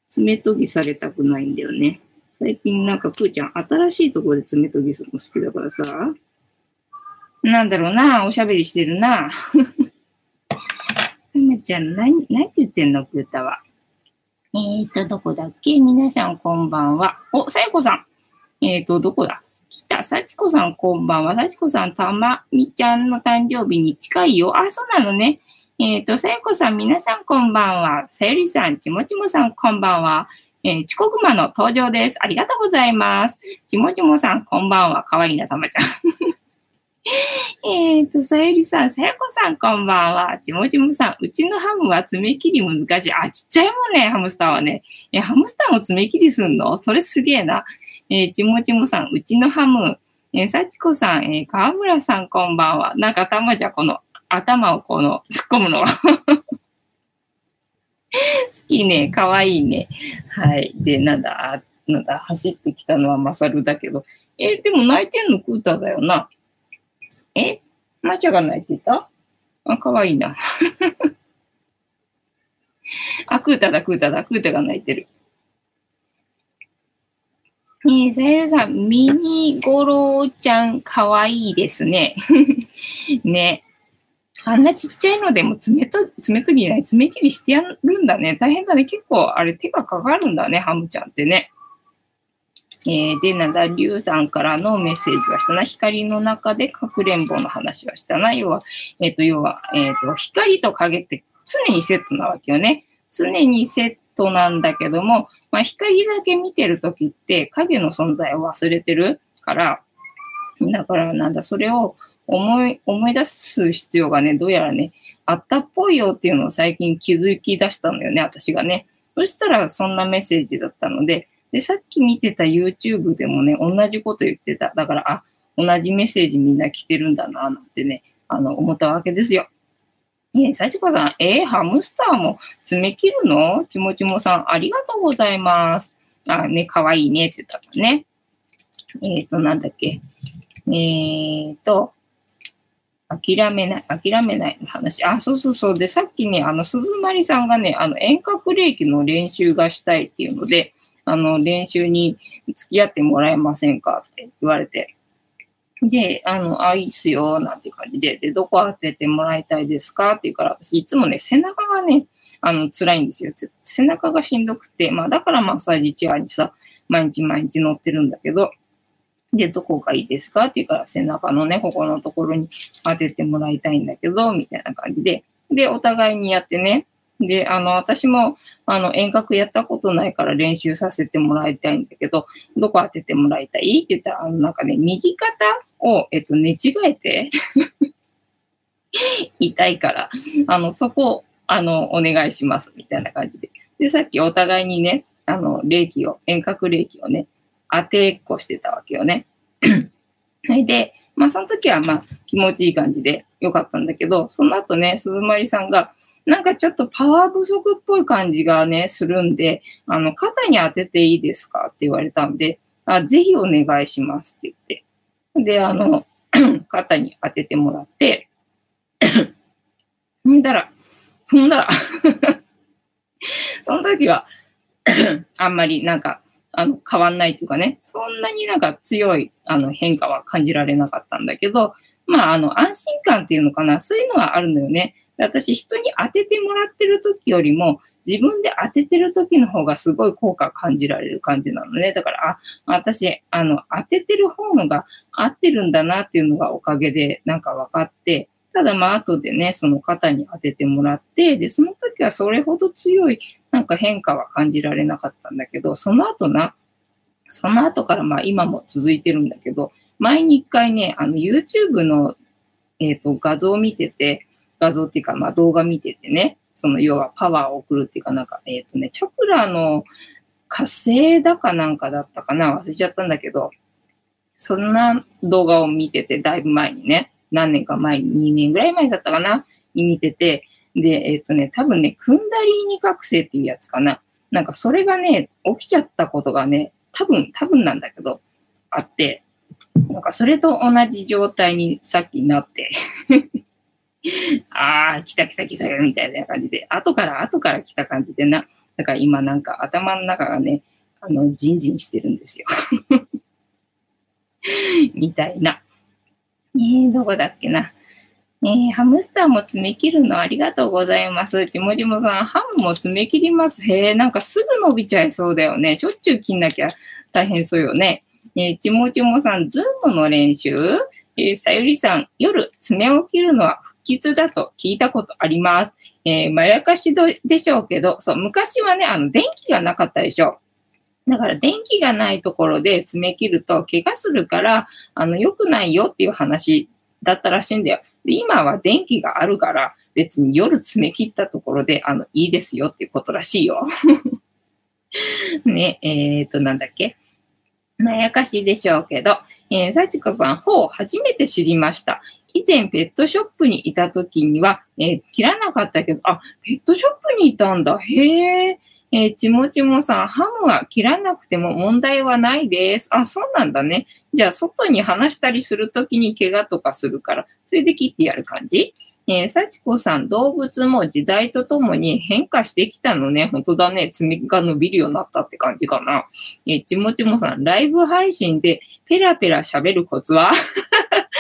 爪研ぎされたくないんだよね。最近なんかくーちゃん新しいとこで爪研ぎするの好きだからさ、なんだろうな、おしゃべりしてるな。ちゃん、何、何て言ってんの、くーたは？えーと、どこだっけ？皆さんこんばんは。お、さやこさん。えーと、どこだ？来た。さちこさんこんばんは。さちこさん、たまみちゃんの誕生日に近いよ。あ、そうなのね。えっ、と、さやこさん、皆さんこんばんは。さゆりさん、ちもちもさんこんばんは。えー、ちこくまの登場です。ありがとうございます。ちもちもさん、こんばんは。かわいいな、たまちゃん。えっと、さゆりさん、さやこさん、こんばんは。ちもちもさん、うちのハムは爪切り難しい。あ、ちっちゃいもんね、ハムスターはね。え、ハムスターも爪切りすんの？それすげえな。えー、ちもちもさん、うちのハム。えー、さちこさん、えー、川村さん、こんばんは。なんか頭じゃこの、頭をこの、突っ込むのは。好きね、かわいいね。はい。で、なんだ、なんだ、走ってきたのはマサルだけど。え、でも泣いてんのクータだよな。え？マチャが泣いてた？あ、かわいいな。あ、クータだ、クータだ、クータが泣いてる。えー、さゆるさん、ミニゴロウちゃん、かわいいですね。ね。あんなちっちゃいのでも爪と、爪とぎない、爪切りしてやるんだね。大変だね。結構、あれ手がかかるんだね、ハムちゃんってね。えー、で、なんだ、リュウさんからのメッセージはしたな。光の中でかくれんぼの話はしたな。要は、えっ、ー、と、要は、えっ、ー、と、光と影って常にセットなわけよね。常にセットなんだけども、まあ、光だけ見てるときって影の存在を忘れてるから、だからなんだ、それを思い、思い出す必要がね、どうやらね、あったっぽいよっていうのを最近気づき出したのよね、私がね。そしたらそんなメッセージだったので、で、さっき見てた YouTube でもね、同じこと言ってた。だから、あ、同じメッセージみんな来てるんだな、なんてね、あの、思ったわけですよ。ねえ、幸子さん、えー、ハムスターも爪切るの？ちもちもさん、ありがとうございます。あ、ね、かわいいねって言ったらね。えっ、ー、と、なんだっけ。えっ、ー、と、諦めない、諦めないの話。あ、そうそうそう。で、さっきね、あの、鈴まりさんがね、あの、遠隔霊気の練習がしたいっていうので、あの、練習に付き合ってもらえませんかって言われて。で、あの、あ、いいっすよ、なんて感じで、で、どこ当ててもらいたいですかって言うから、私いつもね、背中がね、あの、辛いんですよ。背中がしんどくて、まあ、だからマッサージチェアにさ、毎日毎日乗ってるんだけど、で、どこがいいですかって言うから、背中のね、ここのところに当ててもらいたいんだけど、みたいな感じで、で、お互いにやってね、で、あの、私も、あの、遠隔やったことないから練習させてもらいたいんだけど、どこ当ててもらいたい？って言ったら、あの、なんかね、右肩を、えっと、寝違えて 痛いから、あの、そこ、あの、お願いします、みたいな感じで。で、さっきお互いにね、あの、霊気を、遠隔霊気をね、当てっこしてたわけよね。は いで、まあ、その時は、まあ、気持ちいい感じでよかったんだけど、その後ね、鈴まりさんが、なんかちょっとパワー不足っぽい感じがね、するんで、あの、肩に当てていいですかって言われたんで、あぜひお願いしますって言って。で、あの、肩に当ててもらって、踏んだら、踏んだら その時は あんまりなんか、あの、変わんないっていうかね、そんなになんか強いあの変化は感じられなかったんだけど、まあ、あの、安心感っていうのかな、そういうのはあるのよね。私、人に当ててもらってる時よりも、自分で当ててる時の方がすごい効果感じられる感じなのね。だから、あ、私、あの、当ててる方のが合ってるんだなっていうのがおかげでなんか分かって、ただまあ後でね、その方に当ててもらって、で、その時はそれほど強いなんか変化は感じられなかったんだけど、その後な、その後からまあ今も続いてるんだけど、前に一回ね、あの YouTube の、えっ、ー、と画像を見てて、画像っていうかまあ動画見ててね、その要はパワーを送るっていうかなんか、えっ、ー、とね、チャクラの火星だかなんかだったかな忘れちゃったんだけど、そんな動画を見てて、だいぶ前にね、何年か前に、2年ぐらい前だったかなに見てて、で、えっ、ー、とね、多分ね、クンダリーニ覚醒っていうやつかな。なんかそれがね、起きちゃったことがね、多分、多分なんだけど、あって、なんかそれと同じ状態にさっきなって ああ、来た来た来たよ、みたいな感じで、後から後から来た感じでな、だから今なんか頭の中がね、あの、ジンジンしてるんですよ みたいな。えー、どこだっけな。えー、ハムスターも爪切るのありがとうございます。ちもちもさん、ハムも爪切ります。へえ、なんかすぐ伸びちゃいそうだよね。しょっちゅう切んなきゃ大変そうよね。えー、ちもちもさん、ズームの練習？えー、さゆりさん、夜、爪を切るのは不吉だと聞いたことあります。えー、まやかしでしょうけど、そう、昔はね、あの、電気がなかったでしょ。だから電気がないところで爪切ると怪我するから、あの、良くないよっていう話だったらしいんだよ。で今は電気があるから、別に夜爪切ったところで、あの、いいですよっていうことらしいよ。ね、えっ、と、なんだっけ？まやかしでしょうけど、えー、幸子さん、ほう、初めて知りました。以前ペットショップにいた時には、えー、切らなかったけど、あ、ペットショップにいたんだ。へえ。えー、ちもちもさん、ハムは切らなくても問題はないです。あ、そうなんだね。じゃあ、外に離したりするときに怪我とかするから、それで切ってやる感じ？えー、幸子さん、動物も時代とともに変化してきたのね。本当だね。爪が伸びるようになったって感じかな。えー、ちもちもさん、ライブ配信でペラペラ喋るコツは？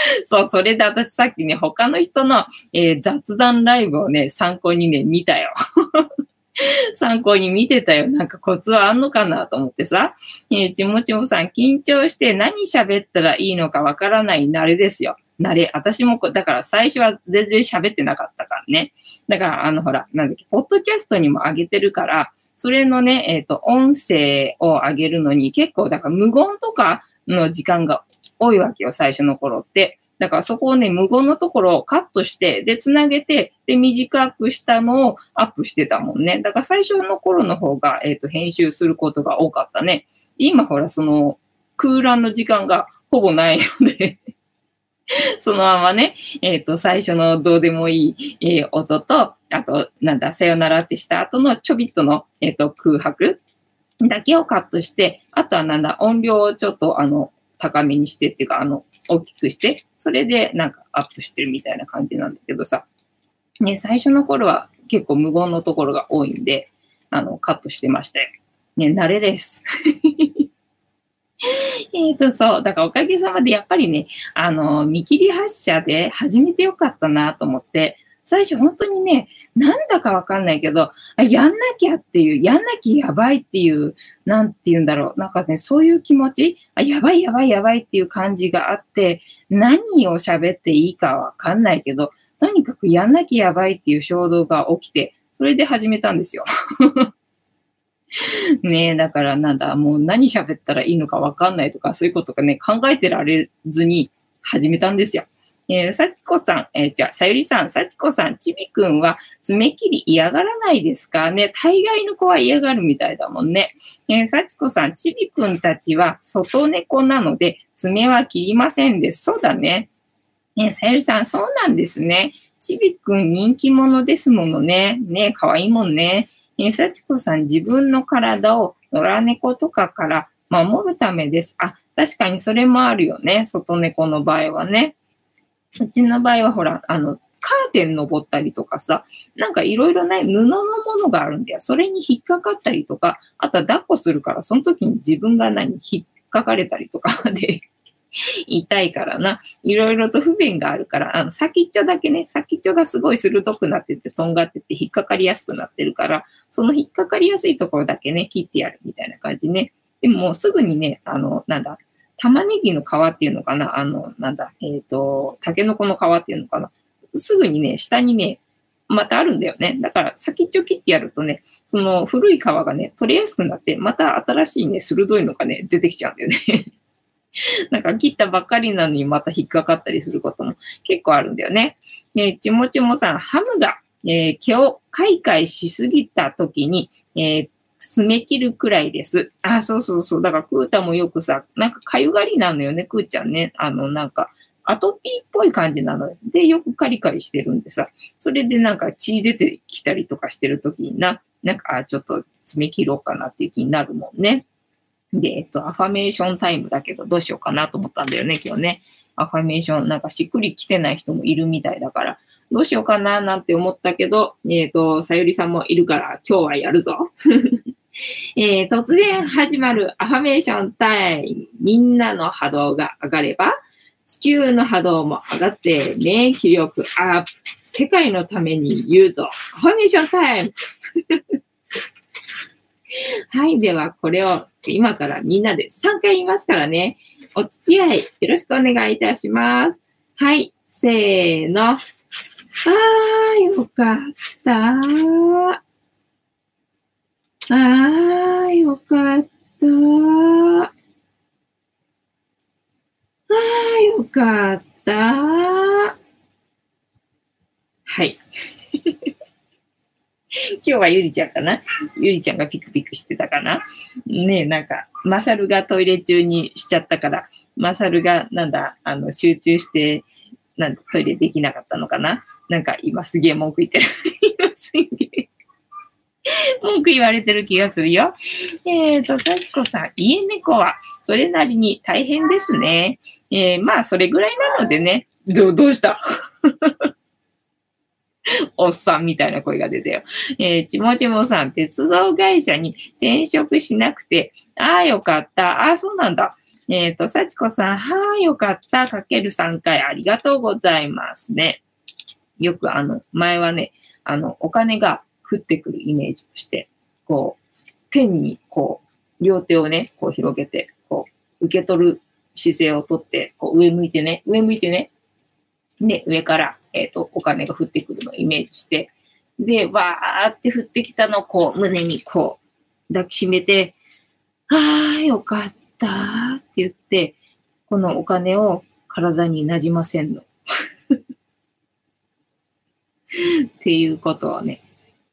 そう、それで私さっきね、他の人の、えー、雑談ライブをね、参考にね、見たよ。参考に見てたよ。なんかコツはあんのかなと思ってさ。えー、ちもちもさん、緊張して何喋ったらいいのかわからない慣れですよ。慣れ。私も、だから最初は全然喋ってなかったからね。だから、あの、ほら、なんだっけ、ポッドキャストにも上げてるから、それのね、えっ、ー、と、音声を上げるのに結構、だから無言とかの時間が多いわけよ、最初の頃って。だからそこをね、無言のところをカットして、で、つなげて、で、短くしたのをアップしてたもんね。だから最初の頃の方が、えっ、ー、と、編集することが多かったね。今ほら、その、空欄の時間がほぼないので そのままね、えっ、ー、と、最初のどうでもいい、えー、音と、あと、なんだ、さよならってした後のちょびっとの、えっ、と、空白だけをカットして、あとはなんだ、音量をちょっと、あの、高めにしてっていうか、あの、大きくして、それでなんかアップしてるみたいな感じなんだけどさ、ね、最初の頃は結構無言のところが多いんで、あの、カットしてましたよ。ね、慣れです。えっと、そう。だからおかげさまでやっぱりね、あの、見切り発車で始めてよかったなと思って、最初本当にね、なんだかわかんないけど、やんなきゃっていう、やんなきゃやばいっていう、なんて言うんだろう。なんかね、そういう気持ち、あやばいやばいやばいっていう感じがあって、何を喋っていいかわかんないけど、とにかくやんなきゃやばいっていう衝動が起きて、それで始めたんですよ。ねえ、だからなんだ、もう何喋ったらいいのかわかんないとか、そういうことがね、考えてられずに始めたんですよ。えー、幸子さん、えー、じゃあ、さゆりさん、幸子さん、ちびくんは爪切り嫌がらないですか？ね大概の子は嫌がるみたいだもんね。えー、幸子さん、ちびくんたちは外猫なので爪は切りませんです。そうだね。え、さゆりさん、そうなんですね。ちびくん人気者ですものね。ねかわいいもんね。えー、幸子さん、自分の体を野良猫とかから守るためです。あ、確かにそれもあるよね。外猫の場合はね。うちの場合はほら、あの、カーテン登ったりとかさ、なんかいろいろね、布のものがあるんだよ。それに引っかかったりとか、あとは抱っこするから、その時に自分が何、引っかかれたりとか で痛いからな。いろいろと不便があるから、あの、先っちょだけね、先っちょがすごい鋭くなってて、とんがってて引っかかりやすくなってるから、その引っかかりやすいところだけね、切ってやるみたいな感じね。でももうすぐにね、あの、なんだ、玉ねぎの皮っていうのかな？あの、なんだ、えっ、ー、と、タケノコの皮っていうのかな？すぐにね、下にね、またあるんだよね。だから先っちょ切ってやるとね、その古い皮がね、取れやすくなって、また新しいね、鋭いのがね、出てきちゃうんだよね。なんか切ったばっかりなのにまた引っかかったりすることも結構あるんだよね。えちもちもさん、ハムが、えー、毛を開会しすぎた時に、えー、爪切るくらいです。あ、そうそうそう。だから、クータもよくさ、なんかかゆがりなのよね、クーちゃんね。あの、なんか、アトピーっぽい感じなので、よくカリカリしてるんでさ、それでなんか血出てきたりとかしてるときにな、なんか、あちょっと爪切ろうかなっていう気になるもんね。で、えっと、アファメーションタイムだけど、どうしようかなと思ったんだよね、今日ね。アファメーション、なんかしっくりきてない人もいるみたいだから、どうしようかななんて思ったけど、えっ、ー、と、さゆりさんもいるから、今日はやるぞ。えー、突然始まるアファメーションタイム。みんなの波動が上がれば、地球の波動も上がって免疫力アップ。世界のために言うぞ。アファメーションタイム はい。では、これを今からみんなで3回言いますからね。お付き合いよろしくお願いいたします。はい。せーの。あー、よかった。あー、よかった。ああ、よかった。はい。今日はゆりちゃんかな？ゆりちゃんがピクピクしてたかな？ねえ、なんか、マサルがトイレ中にしちゃったから、マサルが、なんだ、あの、集中して、なん、トイレできなかったのかな？なんか、今すげえ文句言ってる。今すげえ。文句言われてる気がするよ。えっ、ー、と、さしこさん、家猫はそれなりに大変ですね。えー、まあ、それぐらいなのでね、どどうした？おっさんみたいな声が出たよ。えー、ちもちもさん、鉄道会社に転職しなくて、ああ、よかった。ああ、そうなんだ。えっ、ー、と、さちこさん、はあ、よかった。かける3回ありがとうございますね。よくあの、前はね、あの、お金が降ってくるイメージをして、こう、天にこう、両手をね、こう広げて、こう、受け取る姿勢をとって、こう上向いてね、上向いてね。で、上から、えっ、ー、と、お金が降ってくるのをイメージして、で、わーって降ってきたのをこう、胸にこう、抱きしめて、あー、よかったって言って、このお金を体になじませんの。っていうことをね、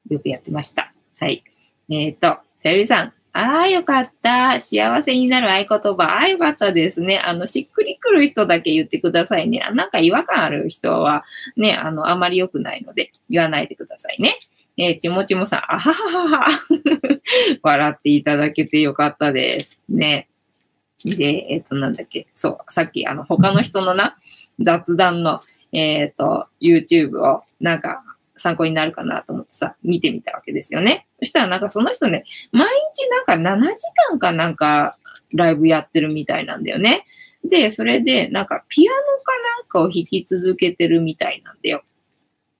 よくやってました。はい。えっ、ー、と、さゆりさん、ああ、よかった。幸せになる合言葉。ああ、よかったですね。あの、しっくりくる人だけ言ってくださいね。あなんか違和感ある人は、ね、あの、あまり良くないので、言わないでくださいね。えー、ちもちもさん、あはははは。笑っていただけてよかったです。ね。で、えっ、ー、と、なんだっけ。そう、さっき、あの、他の人のな、雑談の、えっ、ー、と、YouTube を、なんか、参考になるかなと思ってさ、見てみたわけですよね。そしたらなんかその人ね、毎日なんか7時間かなんかライブやってるみたいなんだよね。で、それでなんかピアノかなんかを弾き続けてるみたいなんだよ。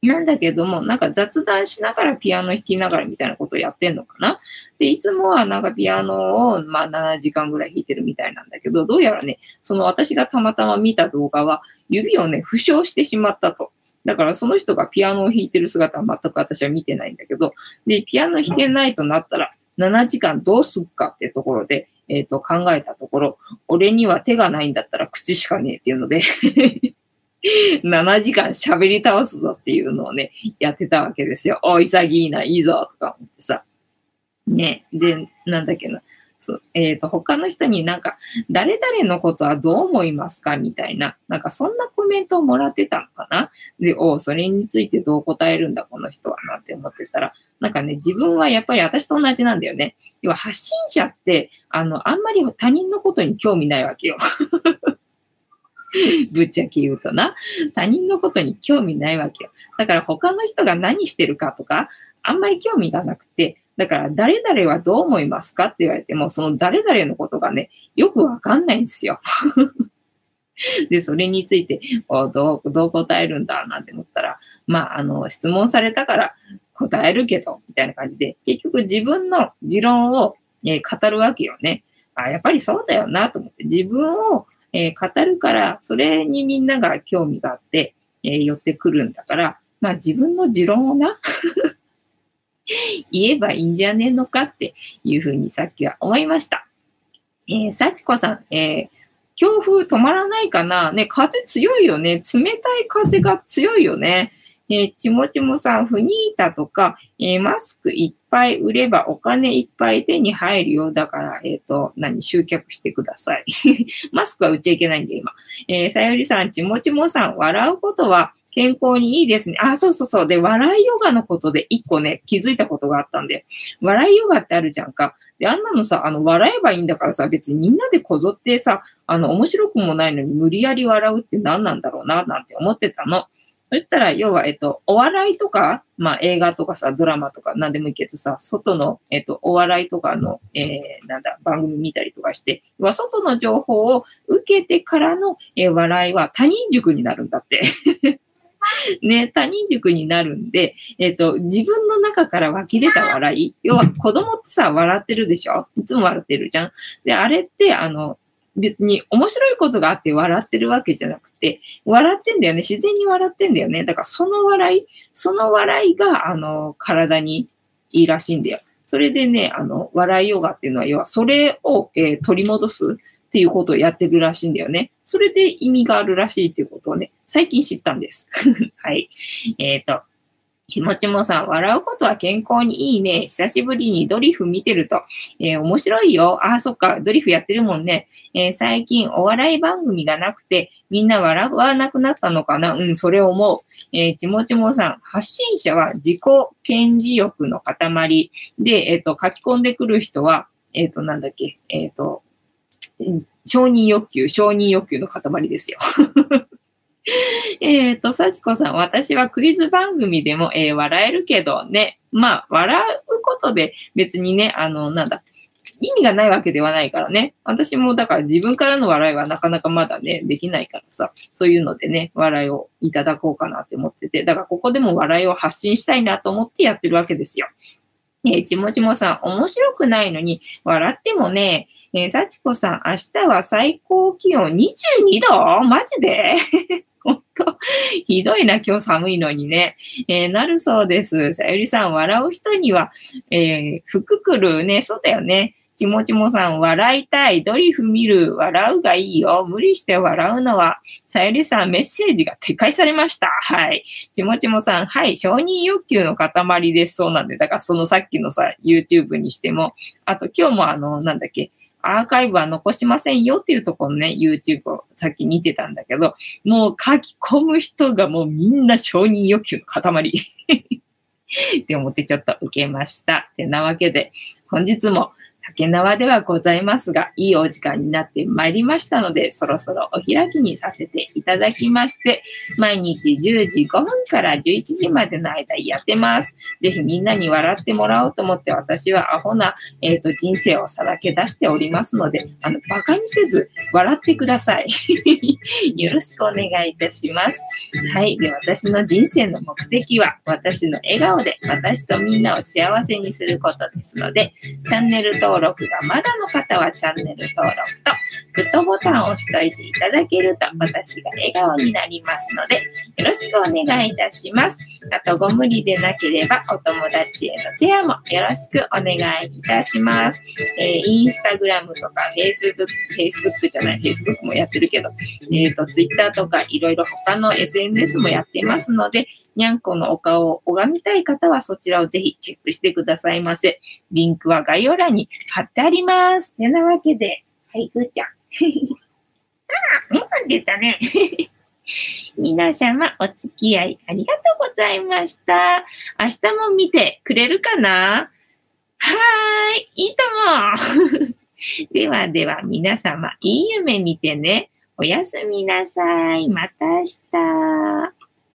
なんだけども、なんか雑談しながらピアノ弾きながらみたいなことをやってんのかなで、いつもはなんかピアノをまあ7時間ぐらい弾いてるみたいなんだけど、どうやらね、その私がたまたま見た動画は指をね、負傷してしまったと。だからその人がピアノを弾いてる姿は全く私は見てないんだけど、で、ピアノ弾けないとなったら、7時間どうすっかってところで、えっ、ー、と、考えたところ、俺には手がないんだったら口しかねえっていうので 7時間喋り倒すぞっていうのをね、やってたわけですよ。お、潔いな、いいぞ、とか思ってさ。ね。で、なんだっけな。そうえっ、ー、と、他の人になんか、誰々のことはどう思いますかみたいな、なんかそんなコメントをもらってたのかな？で、おそれについてどう答えるんだ、この人は、なんて思ってたら、なんかね、自分はやっぱり私と同じなんだよね。要は発信者って、あの、あんまり他人のことに興味ないわけよ。ぶっちゃけ言うとな。他人のことに興味ないわけよ。だから他の人が何してるかとか、あんまり興味がなくて、だから、誰々はどう思いますかって言われても、その誰々のことがね、よくわかんないんですよ。で、それについて、おどう、どう答えるんだなんて思ったら、まあ、あの、質問されたから答えるけど、みたいな感じで、結局自分の持論を、えー語るわけよね。あ、やっぱりそうだよなと思って、自分を、えー語るから、それにみんなが興味があって、えー寄ってくるんだから、まあ自分の持論をな、言えばいいんじゃねえのかっていうふうにさっきは思いました。えー、幸子さん、えー強風止まらないかな？ね、風強いよね。冷たい風が強いよね。えーちもちもさん、フニータとか、えーマスクいっぱい売ればお金いっぱい手に入るようだから、えっ、と、何、集客してください。マスクは売っちゃいけないんで、今。えーさゆりさん、ちもちもさん、笑うことは健康にいいですね。あ、そうそうそう。で、笑いヨガのことで一個ね、気づいたことがあったんで、笑いヨガってあるじゃんか。で、あんなのさ、あの、笑えばいいんだからさ、別にみんなでこぞってさ、あの、面白くもないのに無理やり笑うって何なんだろうな、なんて思ってたの。そしたら、要は、えっと、お笑いとか、まあ、映画とかさ、ドラマとか何でもいいけどさ、外の、えっと、お笑いとかの、えー、なんだ、番組見たりとかして、は外の情報を受けてからの、えー笑いは他人塾になるんだって。ね、他人塾になるんで、えっ、と、自分の中から湧き出た笑い、要は子供ってさ、笑ってるでしょ？いつも笑ってるじゃん？で、あれって、あの、別に面白いことがあって笑ってるわけじゃなくて、笑ってんだよね。自然に笑ってんだよね。だからその笑い、その笑いが、あの、体にいいらしいんだよ。それでね、あの、笑いヨガっていうのは、要はそれを、えー取り戻すっていうことをやってるらしいんだよね。それで意味があるらしいっていうことをね、最近知ったんです。はい。えっ、と、ひもちもさん、笑うことは健康にいいね。久しぶりにドリフ見てると、えー面白いよ。あ、そっか、ドリフやってるもんね。えー最近お笑い番組がなくて、みんな笑わなくなったのかなうん、それ思う。えーちもちもさん、発信者は自己顕示欲の塊で、えっ、と、書き込んでくる人は、えっ、と、なんだっけ、えっ、と、承認欲求、承認欲求の塊ですよ。えっと、幸子さん、私はクイズ番組でも、えー笑えるけどね、まあ、笑うことで別にね、あの、なんだ、意味がないわけではないからね。私もだから自分からの笑いはなかなかまだね、できないからさ、そういうのでね、笑いをいただこうかなって思ってて、だからここでも笑いを発信したいなと思ってやってるわけですよ。えーちもちもさん、面白くないのに、笑ってもね、えー、幸子さん、明日は最高気温22度？マジで？本当ひどいな、今日寒いのにね。えーなるそうです。さゆりさん、笑う人には、えー服来るね。そうだよね。ちもちもさん、笑いたい。ドリフ見る。笑うがいいよ。無理して笑うのは。さゆりさん、メッセージが撤回されました。はい。ちもちもさん、はい。承認欲求の塊です。そうなんで。だから、そのさっきのさ、YouTube にしても、あと今日もあの、なんだっけ、アーカイブは残しませんよっていうところのね、YouTube をさっき見てたんだけど、もう書き込む人がもうみんな承認欲求の塊 って思ってちょっと受けました。てなわけで、本日も竹縄ではございますが、いいお時間になってまいりましたので、そろそろお開きにさせていただきまして、毎日10時5分から11時までの間やってます。ぜひみんなに笑ってもらおうと思って、私はアホな、えっ、と、人生をさらけ出しておりますので、あの、馬鹿にせず、笑ってください。よろしくお願いいたします。はい。で、私の人生の目的は、私の笑顔で私とみんなを幸せにすることですので、チャンネル登登録がまだの方はチャンネル登録と、グッドボタンを押しといていただけると、私が笑顔になりますので、よろしくお願いいたします。あと、ご無理でなければ、お友達へのシェアもよろしくお願いいたします。えーインスタグラムとか、フェイスブック、フェイスブックじゃない、フェイスブックもやってるけど、えっ、と、ツイッターとか、いろいろ他の SNS もやってますので、にゃんこのお顔を拝みたい方はそちらをぜひチェックしてくださいませ。リンクは概要欄に貼ってあります。てなわけで、はい、ぐーちゃん。ああ、うん、出たね。皆様、お付き合いありがとうございました。明日も見てくれるかな？はーい、いいとも。ではでは皆様、いい夢見てね。おやすみなさい。また明日。